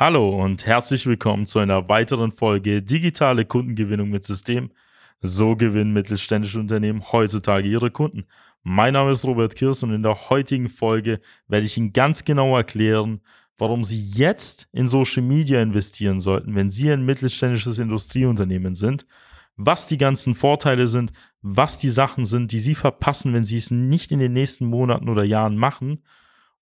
Hallo und herzlich willkommen zu einer weiteren Folge Digitale Kundengewinnung mit System. So gewinnen mittelständische Unternehmen heutzutage ihre Kunden. Mein Name ist Robert Kirs und in der heutigen Folge werde ich Ihnen ganz genau erklären, warum Sie jetzt in Social Media investieren sollten, wenn Sie ein mittelständisches Industrieunternehmen sind, was die ganzen Vorteile sind, was die Sachen sind, die Sie verpassen, wenn Sie es nicht in den nächsten Monaten oder Jahren machen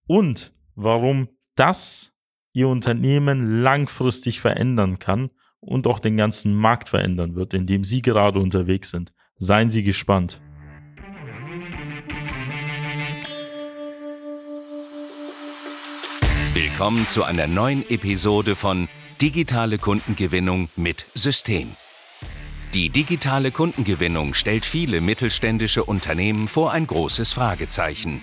und warum das Ihr Unternehmen langfristig verändern kann und auch den ganzen Markt verändern wird, in dem Sie gerade unterwegs sind. Seien Sie gespannt. Willkommen zu einer neuen Episode von Digitale Kundengewinnung mit System. Die digitale Kundengewinnung stellt viele mittelständische Unternehmen vor ein großes Fragezeichen.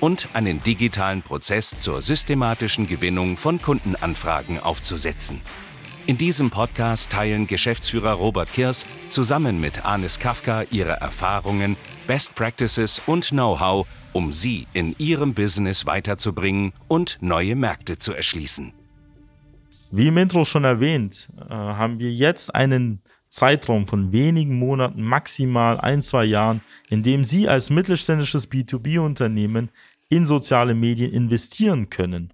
und einen digitalen Prozess zur systematischen Gewinnung von Kundenanfragen aufzusetzen. In diesem Podcast teilen Geschäftsführer Robert Kirs zusammen mit Anis Kafka ihre Erfahrungen, Best Practices und Know-how, um sie in ihrem Business weiterzubringen und neue Märkte zu erschließen. Wie im Intro schon erwähnt, äh, haben wir jetzt einen Zeitraum von wenigen Monaten, maximal ein, zwei Jahren, in dem Sie als mittelständisches B2B-Unternehmen in soziale Medien investieren können.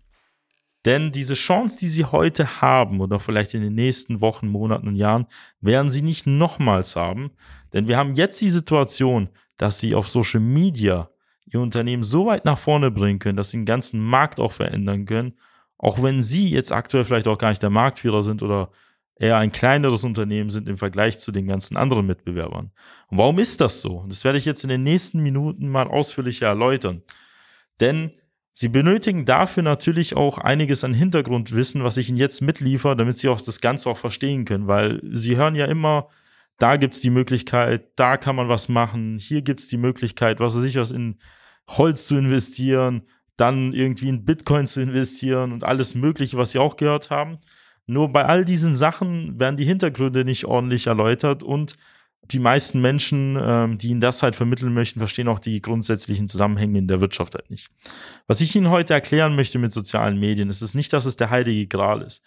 Denn diese Chance, die Sie heute haben oder vielleicht in den nächsten Wochen, Monaten und Jahren, werden Sie nicht nochmals haben. Denn wir haben jetzt die Situation, dass Sie auf Social Media Ihr Unternehmen so weit nach vorne bringen können, dass Sie den ganzen Markt auch verändern können. Auch wenn Sie jetzt aktuell vielleicht auch gar nicht der Marktführer sind oder eher ein kleineres Unternehmen sind im Vergleich zu den ganzen anderen Mitbewerbern. Und warum ist das so? Das werde ich jetzt in den nächsten Minuten mal ausführlicher erläutern. Denn Sie benötigen dafür natürlich auch einiges an Hintergrundwissen, was ich Ihnen jetzt mitliefer, damit Sie auch das Ganze auch verstehen können, weil Sie hören ja immer, da gibt's die Möglichkeit, da kann man was machen, hier gibt's die Möglichkeit, was weiß ich, was in Holz zu investieren, dann irgendwie in Bitcoin zu investieren und alles Mögliche, was Sie auch gehört haben. Nur bei all diesen Sachen werden die Hintergründe nicht ordentlich erläutert und die meisten Menschen, ähm, die Ihnen das halt vermitteln möchten, verstehen auch die grundsätzlichen Zusammenhänge in der Wirtschaft halt nicht. Was ich Ihnen heute erklären möchte mit sozialen Medien, ist es nicht, dass es der heilige Gral ist,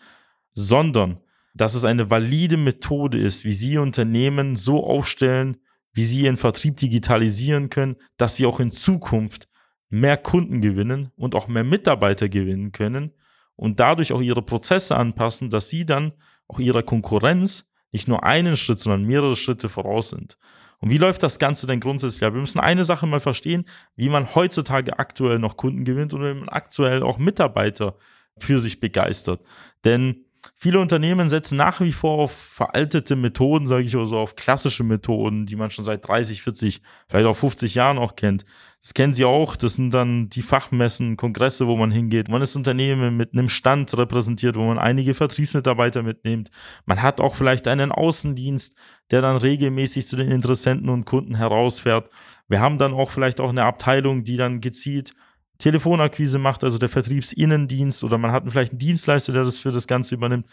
sondern dass es eine valide Methode ist, wie Sie Unternehmen so aufstellen, wie Sie Ihren Vertrieb digitalisieren können, dass Sie auch in Zukunft mehr Kunden gewinnen und auch mehr Mitarbeiter gewinnen können und dadurch auch Ihre Prozesse anpassen, dass Sie dann auch Ihrer Konkurrenz nicht nur einen Schritt, sondern mehrere Schritte voraus sind. Und wie läuft das Ganze denn grundsätzlich? Ja, wir müssen eine Sache mal verstehen, wie man heutzutage aktuell noch Kunden gewinnt und wie man aktuell auch Mitarbeiter für sich begeistert. Denn Viele Unternehmen setzen nach wie vor auf veraltete Methoden, sage ich, oder so auf klassische Methoden, die man schon seit 30, 40, vielleicht auch 50 Jahren auch kennt. Das kennen Sie auch. Das sind dann die Fachmessen, Kongresse, wo man hingeht. Man ist Unternehmen mit einem Stand repräsentiert, wo man einige Vertriebsmitarbeiter mitnimmt. Man hat auch vielleicht einen Außendienst, der dann regelmäßig zu den Interessenten und Kunden herausfährt. Wir haben dann auch vielleicht auch eine Abteilung, die dann gezielt Telefonakquise macht, also der Vertriebsinnendienst oder man hat vielleicht einen Dienstleister, der das für das Ganze übernimmt.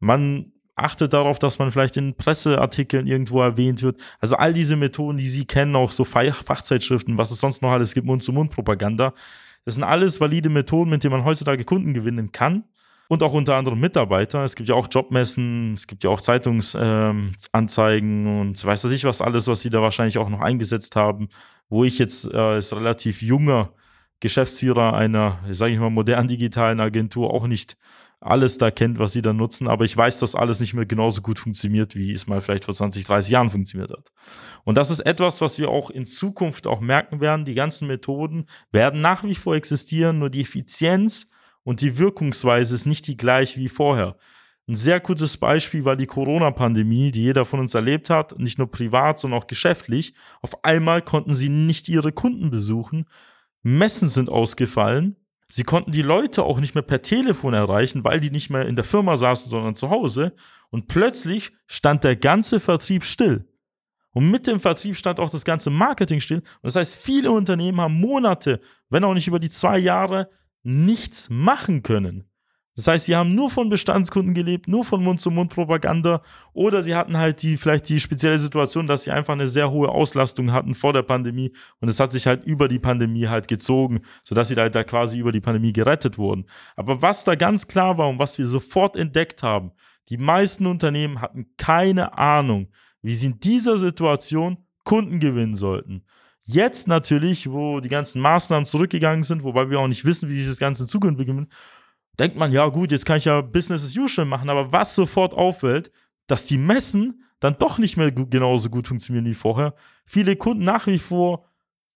Man achtet darauf, dass man vielleicht in Presseartikeln irgendwo erwähnt wird. Also all diese Methoden, die Sie kennen, auch so Fachzeitschriften, was es sonst noch alles gibt, Mund-zu-Mund-Propaganda. Das sind alles valide Methoden, mit denen man heutzutage Kunden gewinnen kann. Und auch unter anderem Mitarbeiter. Es gibt ja auch Jobmessen, es gibt ja auch Zeitungsanzeigen ähm, und weiß ich was alles, was sie da wahrscheinlich auch noch eingesetzt haben, wo ich jetzt äh, als relativ junger Geschäftsführer einer, sage ich mal, modernen digitalen Agentur auch nicht alles da kennt, was sie da nutzen, aber ich weiß, dass alles nicht mehr genauso gut funktioniert, wie es mal vielleicht vor 20, 30 Jahren funktioniert hat. Und das ist etwas, was wir auch in Zukunft auch merken werden. Die ganzen Methoden werden nach wie vor existieren, nur die Effizienz und die Wirkungsweise ist nicht die gleiche wie vorher. Ein sehr kurzes Beispiel war die Corona-Pandemie, die jeder von uns erlebt hat, nicht nur privat, sondern auch geschäftlich. Auf einmal konnten sie nicht ihre Kunden besuchen, Messen sind ausgefallen. Sie konnten die Leute auch nicht mehr per Telefon erreichen, weil die nicht mehr in der Firma saßen, sondern zu Hause. Und plötzlich stand der ganze Vertrieb still. Und mit dem Vertrieb stand auch das ganze Marketing still. Und das heißt, viele Unternehmen haben Monate, wenn auch nicht über die zwei Jahre, nichts machen können. Das heißt, sie haben nur von Bestandskunden gelebt, nur von Mund-zu-Mund-Propaganda oder sie hatten halt die, vielleicht die spezielle Situation, dass sie einfach eine sehr hohe Auslastung hatten vor der Pandemie und es hat sich halt über die Pandemie halt gezogen, sodass sie halt da quasi über die Pandemie gerettet wurden. Aber was da ganz klar war und was wir sofort entdeckt haben, die meisten Unternehmen hatten keine Ahnung, wie sie in dieser Situation Kunden gewinnen sollten. Jetzt natürlich, wo die ganzen Maßnahmen zurückgegangen sind, wobei wir auch nicht wissen, wie das Ganze in Zukunft beginnt, denkt man, ja gut, jetzt kann ich ja Business as usual machen, aber was sofort auffällt, dass die Messen dann doch nicht mehr genauso gut funktionieren wie vorher. Viele Kunden nach wie vor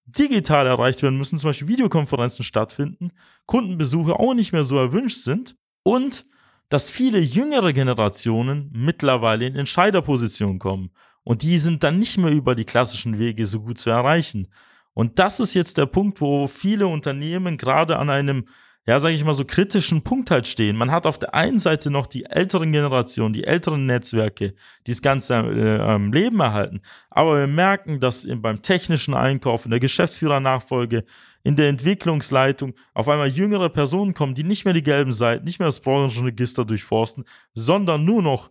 digital erreicht werden müssen, zum Beispiel Videokonferenzen stattfinden, Kundenbesuche auch nicht mehr so erwünscht sind und dass viele jüngere Generationen mittlerweile in Entscheiderpositionen kommen und die sind dann nicht mehr über die klassischen Wege so gut zu erreichen. Und das ist jetzt der Punkt, wo viele Unternehmen gerade an einem ja, sage ich mal, so kritischen Punkt halt stehen. Man hat auf der einen Seite noch die älteren Generationen, die älteren Netzwerke, die das Ganze äh, am Leben erhalten. Aber wir merken, dass beim technischen Einkauf, in der Geschäftsführernachfolge, in der Entwicklungsleitung auf einmal jüngere Personen kommen, die nicht mehr die gelben Seiten, nicht mehr das Branchenregister durchforsten, sondern nur noch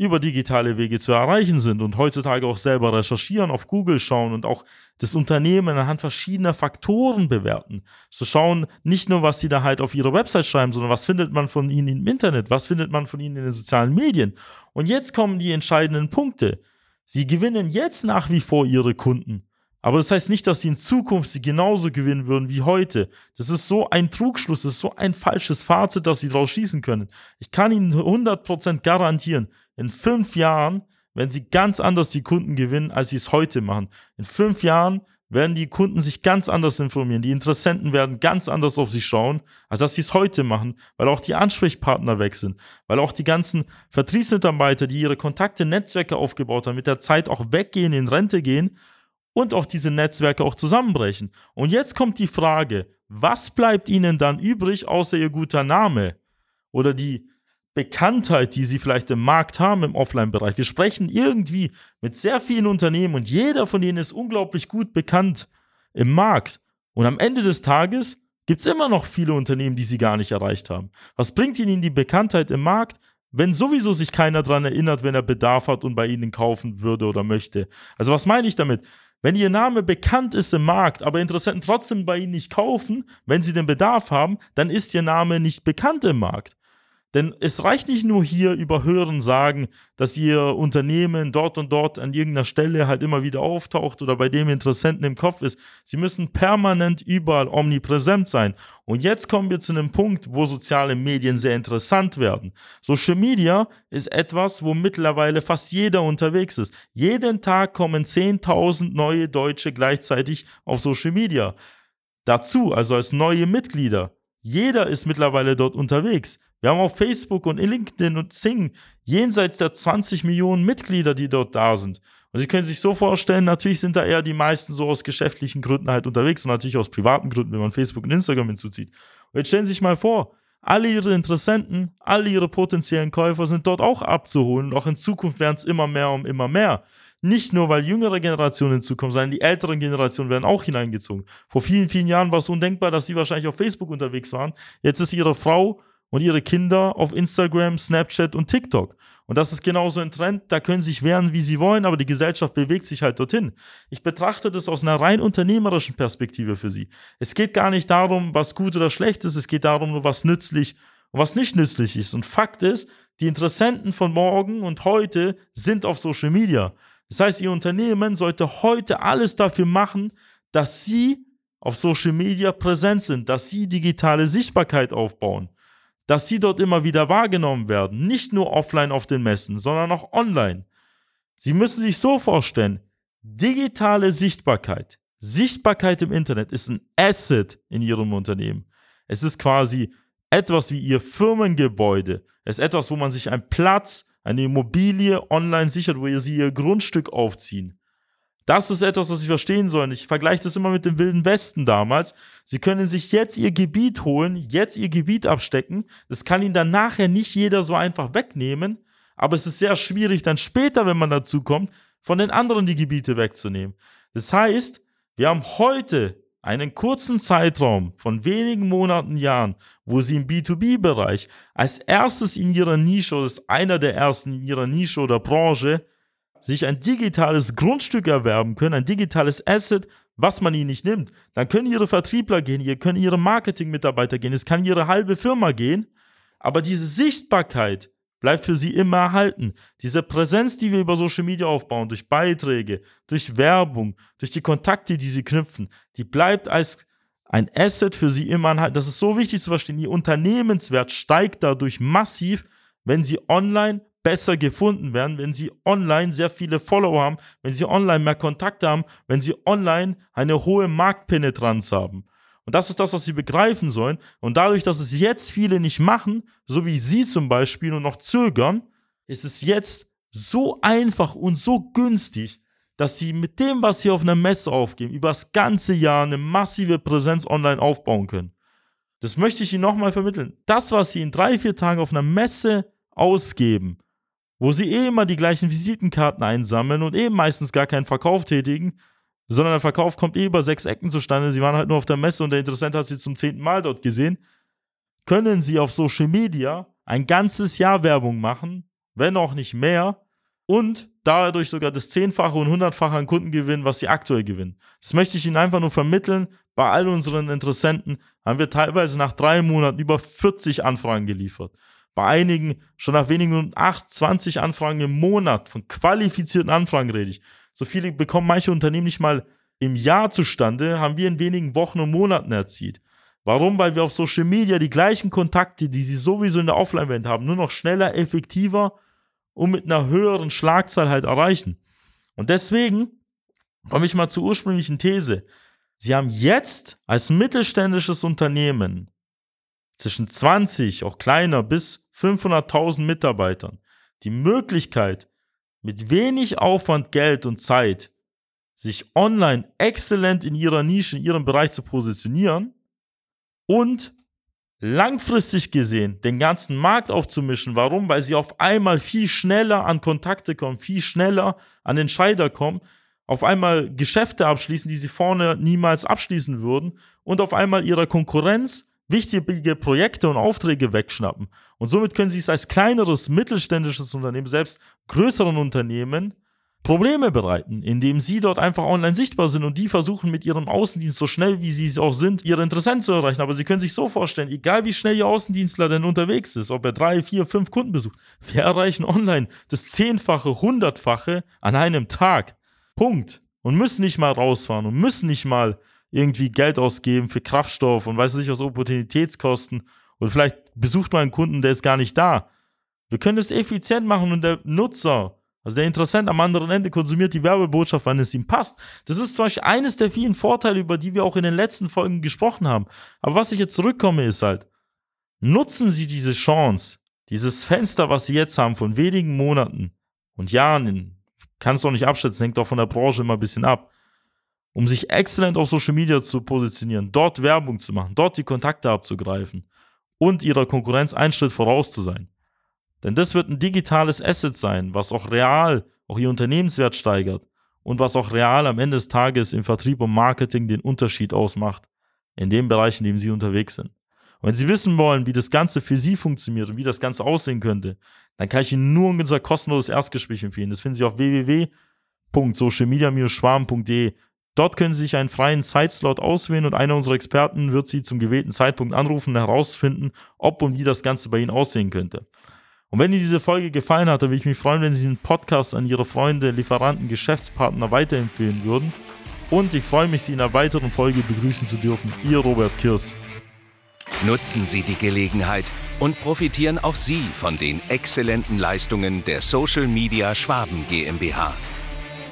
über digitale Wege zu erreichen sind und heutzutage auch selber recherchieren, auf Google schauen und auch das Unternehmen anhand verschiedener Faktoren bewerten. Zu schauen, nicht nur, was sie da halt auf ihrer Website schreiben, sondern was findet man von ihnen im Internet, was findet man von ihnen in den sozialen Medien. Und jetzt kommen die entscheidenden Punkte. Sie gewinnen jetzt nach wie vor ihre Kunden. Aber das heißt nicht, dass sie in Zukunft sie genauso gewinnen würden wie heute. Das ist so ein Trugschluss, das ist so ein falsches Fazit, dass sie daraus schießen können. Ich kann Ihnen 100% garantieren, in fünf Jahren werden sie ganz anders die Kunden gewinnen, als sie es heute machen. In fünf Jahren werden die Kunden sich ganz anders informieren. Die Interessenten werden ganz anders auf sie schauen, als dass sie es heute machen, weil auch die Ansprechpartner weg sind, weil auch die ganzen Vertriebsmitarbeiter, die ihre Kontakte, Netzwerke aufgebaut haben, mit der Zeit auch weggehen, in Rente gehen und auch diese Netzwerke auch zusammenbrechen. Und jetzt kommt die Frage, was bleibt ihnen dann übrig, außer ihr guter Name? Oder die Bekanntheit, die sie vielleicht im Markt haben, im Offline-Bereich. Wir sprechen irgendwie mit sehr vielen Unternehmen und jeder von denen ist unglaublich gut bekannt im Markt. Und am Ende des Tages gibt es immer noch viele Unternehmen, die sie gar nicht erreicht haben. Was bringt ihnen die Bekanntheit im Markt, wenn sowieso sich keiner daran erinnert, wenn er Bedarf hat und bei ihnen kaufen würde oder möchte? Also was meine ich damit? Wenn ihr Name bekannt ist im Markt, aber Interessenten trotzdem bei ihnen nicht kaufen, wenn sie den Bedarf haben, dann ist ihr Name nicht bekannt im Markt. Denn es reicht nicht nur hier über Hören sagen, dass ihr Unternehmen dort und dort an irgendeiner Stelle halt immer wieder auftaucht oder bei dem Interessenten im Kopf ist. Sie müssen permanent überall omnipräsent sein. Und jetzt kommen wir zu einem Punkt, wo soziale Medien sehr interessant werden. Social Media ist etwas, wo mittlerweile fast jeder unterwegs ist. Jeden Tag kommen 10.000 neue Deutsche gleichzeitig auf Social Media. Dazu, also als neue Mitglieder. Jeder ist mittlerweile dort unterwegs. Wir haben auf Facebook und LinkedIn und Sing jenseits der 20 Millionen Mitglieder, die dort da sind. Und Sie können sich so vorstellen, natürlich sind da eher die meisten so aus geschäftlichen Gründen halt unterwegs und natürlich aus privaten Gründen, wenn man Facebook und Instagram hinzuzieht. Und jetzt stellen Sie sich mal vor, alle Ihre Interessenten, alle Ihre potenziellen Käufer sind dort auch abzuholen und auch in Zukunft werden es immer mehr und immer mehr. Nicht nur, weil jüngere Generationen hinzukommen, sondern die älteren Generationen werden auch hineingezogen. Vor vielen, vielen Jahren war es undenkbar, dass sie wahrscheinlich auf Facebook unterwegs waren. Jetzt ist ihre Frau und ihre Kinder auf Instagram, Snapchat und TikTok. Und das ist genauso ein Trend, da können sich wehren, wie sie wollen, aber die Gesellschaft bewegt sich halt dorthin. Ich betrachte das aus einer rein unternehmerischen Perspektive für sie. Es geht gar nicht darum, was gut oder schlecht ist, es geht darum, was nützlich und was nicht nützlich ist. Und Fakt ist, die Interessenten von morgen und heute sind auf Social Media. Das heißt, ihr Unternehmen sollte heute alles dafür machen, dass sie auf Social Media präsent sind, dass sie digitale Sichtbarkeit aufbauen dass sie dort immer wieder wahrgenommen werden. Nicht nur offline auf den Messen, sondern auch online. Sie müssen sich so vorstellen, digitale Sichtbarkeit, Sichtbarkeit im Internet ist ein Asset in Ihrem Unternehmen. Es ist quasi etwas wie Ihr Firmengebäude. Es ist etwas, wo man sich einen Platz, eine Immobilie online sichert, wo Sie Ihr Grundstück aufziehen. Das ist etwas, was Sie verstehen sollen. Ich vergleiche das immer mit dem Wilden Westen damals. Sie können sich jetzt Ihr Gebiet holen, jetzt Ihr Gebiet abstecken. Das kann Ihnen dann nachher nicht jeder so einfach wegnehmen. Aber es ist sehr schwierig, dann später, wenn man dazu kommt, von den anderen die Gebiete wegzunehmen. Das heißt, wir haben heute einen kurzen Zeitraum von wenigen Monaten, Jahren, wo sie im B2B-Bereich als erstes in ihrer Nische oder ist einer der ersten in ihrer Nische oder Branche sich ein digitales Grundstück erwerben können, ein digitales Asset, was man ihnen nicht nimmt. Dann können ihre Vertriebler gehen, ihr können ihre Marketingmitarbeiter gehen, es kann ihre halbe Firma gehen, aber diese Sichtbarkeit bleibt für sie immer erhalten. Diese Präsenz, die wir über Social Media aufbauen, durch Beiträge, durch Werbung, durch die Kontakte, die sie knüpfen, die bleibt als ein Asset für sie immer erhalten. Das ist so wichtig zu verstehen. Ihr Unternehmenswert steigt dadurch massiv, wenn sie online besser gefunden werden, wenn sie online sehr viele Follower haben, wenn sie online mehr Kontakte haben, wenn sie online eine hohe Marktpenetranz haben. Und das ist das, was sie begreifen sollen. Und dadurch, dass es jetzt viele nicht machen, so wie sie zum Beispiel und noch zögern, ist es jetzt so einfach und so günstig, dass sie mit dem, was sie auf einer Messe aufgeben, über das ganze Jahr eine massive Präsenz online aufbauen können. Das möchte ich Ihnen nochmal vermitteln. Das, was Sie in drei, vier Tagen auf einer Messe ausgeben, wo Sie eh immer die gleichen Visitenkarten einsammeln und eh meistens gar keinen Verkauf tätigen, sondern der Verkauf kommt eh über sechs Ecken zustande. Sie waren halt nur auf der Messe und der Interessent hat sie zum zehnten Mal dort gesehen. Können Sie auf Social Media ein ganzes Jahr Werbung machen, wenn auch nicht mehr, und dadurch sogar das Zehnfache und Hundertfache an Kunden gewinnen, was Sie aktuell gewinnen. Das möchte ich Ihnen einfach nur vermitteln. Bei all unseren Interessenten haben wir teilweise nach drei Monaten über 40 Anfragen geliefert. Bei einigen schon nach wenigen Minuten 8, 20 Anfragen im Monat. Von qualifizierten Anfragen rede ich. So viele bekommen manche Unternehmen nicht mal im Jahr zustande, haben wir in wenigen Wochen und Monaten erzielt. Warum? Weil wir auf Social Media die gleichen Kontakte, die sie sowieso in der Offline-Welt haben, nur noch schneller, effektiver und mit einer höheren Schlagzahl halt erreichen. Und deswegen komme ich mal zur ursprünglichen These. Sie haben jetzt als mittelständisches Unternehmen zwischen 20, auch kleiner, bis 500.000 Mitarbeitern die Möglichkeit, mit wenig Aufwand, Geld und Zeit sich online exzellent in ihrer Nische, in ihrem Bereich zu positionieren und langfristig gesehen den ganzen Markt aufzumischen. Warum? Weil sie auf einmal viel schneller an Kontakte kommen, viel schneller an Entscheider kommen, auf einmal Geschäfte abschließen, die sie vorne niemals abschließen würden und auf einmal ihrer Konkurrenz wichtige Projekte und Aufträge wegschnappen. Und somit können sie es als kleineres mittelständisches Unternehmen, selbst größeren Unternehmen, Probleme bereiten, indem sie dort einfach online sichtbar sind und die versuchen mit ihrem Außendienst so schnell wie sie es auch sind, ihre Interessenten zu erreichen. Aber sie können sich so vorstellen, egal wie schnell ihr Außendienstler denn unterwegs ist, ob er drei, vier, fünf Kunden besucht, wir erreichen online das Zehnfache, Hundertfache an einem Tag. Punkt. Und müssen nicht mal rausfahren und müssen nicht mal irgendwie Geld ausgeben für Kraftstoff und weiß nicht was Opportunitätskosten und vielleicht besucht man einen Kunden, der ist gar nicht da. Wir können es effizient machen und der Nutzer, also der Interessent am anderen Ende konsumiert die Werbebotschaft, wann es ihm passt. Das ist zum Beispiel eines der vielen Vorteile, über die wir auch in den letzten Folgen gesprochen haben. Aber was ich jetzt zurückkomme, ist halt, nutzen Sie diese Chance, dieses Fenster, was Sie jetzt haben von wenigen Monaten und Jahren, kann es doch nicht abschätzen, hängt doch von der Branche immer ein bisschen ab um sich exzellent auf Social Media zu positionieren, dort Werbung zu machen, dort die Kontakte abzugreifen und ihrer Konkurrenz einen Schritt voraus zu sein. Denn das wird ein digitales Asset sein, was auch real auch ihr Unternehmenswert steigert und was auch real am Ende des Tages im Vertrieb und Marketing den Unterschied ausmacht, in dem Bereich, in dem Sie unterwegs sind. Und wenn Sie wissen wollen, wie das Ganze für Sie funktioniert und wie das Ganze aussehen könnte, dann kann ich Ihnen nur unser kostenloses Erstgespräch empfehlen. Das finden Sie auf www.socialmedia-schwarm.de Dort können Sie sich einen freien Zeitslot auswählen und einer unserer Experten wird Sie zum gewählten Zeitpunkt anrufen und herausfinden, ob und wie das Ganze bei Ihnen aussehen könnte. Und wenn Ihnen diese Folge gefallen hat, dann würde ich mich freuen, wenn Sie den Podcast an Ihre Freunde, Lieferanten, Geschäftspartner weiterempfehlen würden. Und ich freue mich, Sie in einer weiteren Folge begrüßen zu dürfen. Ihr Robert Kirs. Nutzen Sie die Gelegenheit und profitieren auch Sie von den exzellenten Leistungen der Social Media Schwaben GmbH.